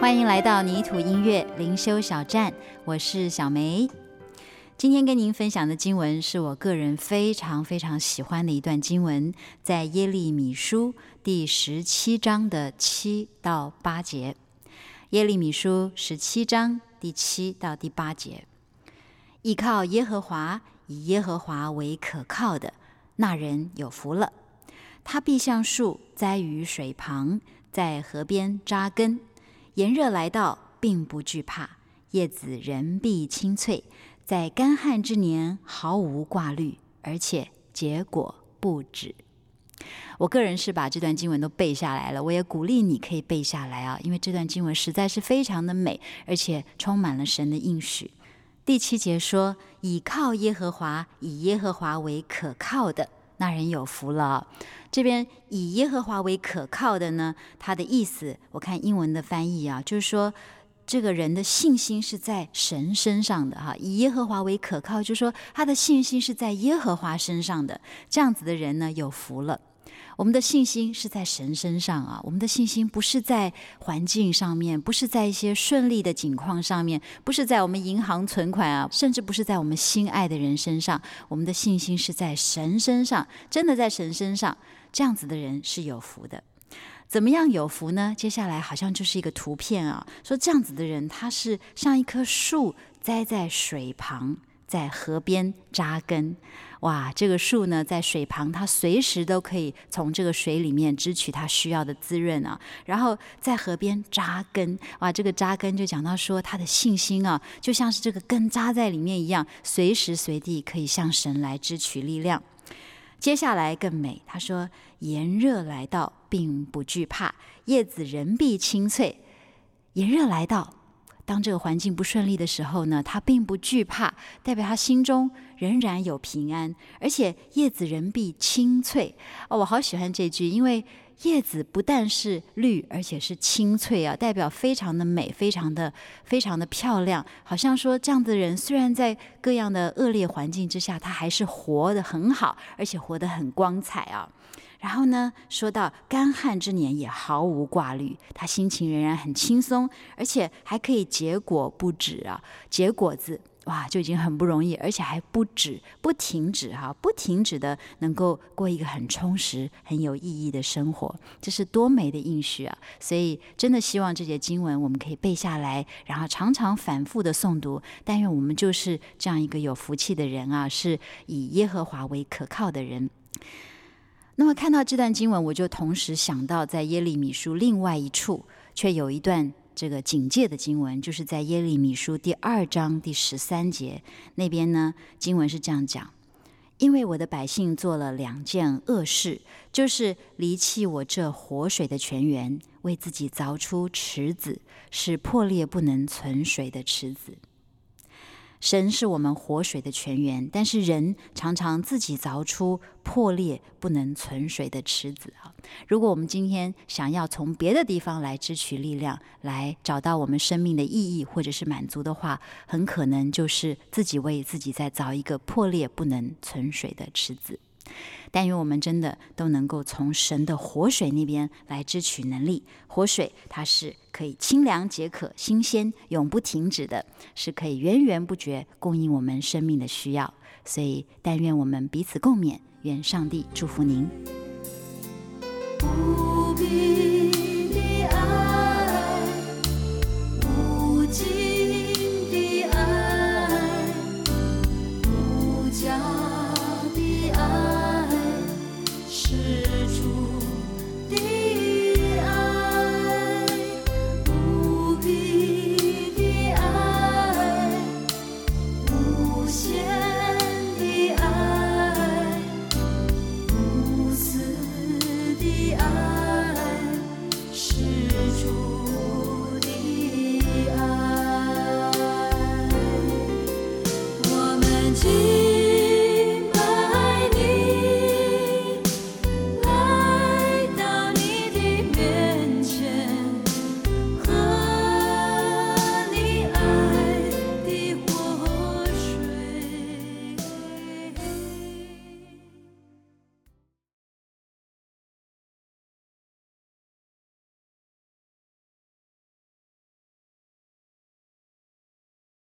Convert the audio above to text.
欢迎来到泥土音乐灵修小站，我是小梅。今天跟您分享的经文是我个人非常非常喜欢的一段经文，在耶利米书第十七章的七到八节。耶利米书十七章第七到第八节：依靠耶和华，以耶和华为可靠的，那人有福了。他必像树栽于水旁，在河边扎根。炎热来到，并不惧怕；叶子仍必青翠，在干旱之年毫无挂虑，而且结果不止。我个人是把这段经文都背下来了，我也鼓励你可以背下来啊，因为这段经文实在是非常的美，而且充满了神的应许。第七节说：“倚靠耶和华，以耶和华为可靠的。”那人有福了。这边以耶和华为可靠的呢，他的意思，我看英文的翻译啊，就是说这个人的信心是在神身上的哈。以耶和华为可靠，就是说他的信心是在耶和华身上的。这样子的人呢，有福了。我们的信心是在神身上啊，我们的信心不是在环境上面，不是在一些顺利的境况上面，不是在我们银行存款啊，甚至不是在我们心爱的人身上。我们的信心是在神身上，真的在神身上。这样子的人是有福的。怎么样有福呢？接下来好像就是一个图片啊，说这样子的人，他是像一棵树栽在水旁。在河边扎根，哇！这个树呢，在水旁，它随时都可以从这个水里面支取它需要的滋润啊。然后在河边扎根，哇！这个扎根就讲到说，他的信心啊，就像是这个根扎在里面一样，随时随地可以向神来支取力量。接下来更美，他说：炎热来到，并不惧怕，叶子仍必青翠。炎热来到。当这个环境不顺利的时候呢，他并不惧怕，代表他心中仍然有平安，而且叶子仍必青翠。哦，我好喜欢这句，因为叶子不但是绿，而且是青翠啊，代表非常的美，非常的非常的漂亮。好像说这样的人，虽然在各样的恶劣环境之下，他还是活得很好，而且活得很光彩啊。然后呢，说到干旱之年也毫无挂虑，他心情仍然很轻松，而且还可以结果不止啊，结果子哇就已经很不容易，而且还不止，不停止哈、啊，不停止的能够过一个很充实、很有意义的生活，这是多美的应许啊！所以真的希望这节经文我们可以背下来，然后常常反复的诵读。但愿我们就是这样一个有福气的人啊，是以耶和华为可靠的人。那么看到这段经文，我就同时想到，在耶利米书另外一处，却有一段这个警戒的经文，就是在耶利米书第二章第十三节那边呢，经文是这样讲：因为我的百姓做了两件恶事，就是离弃我这活水的泉源，为自己凿出池子，是破裂不能存水的池子。神是我们活水的泉源，但是人常常自己凿出破裂不能存水的池子啊！如果我们今天想要从别的地方来支取力量，来找到我们生命的意义或者是满足的话，很可能就是自己为自己在凿一个破裂不能存水的池子。但愿我们真的都能够从神的活水那边来支取能力。活水它是可以清凉解渴、新鲜、永不停止的，是可以源源不绝供应我们生命的需要。所以，但愿我们彼此共勉，愿上帝祝福您。Jesus.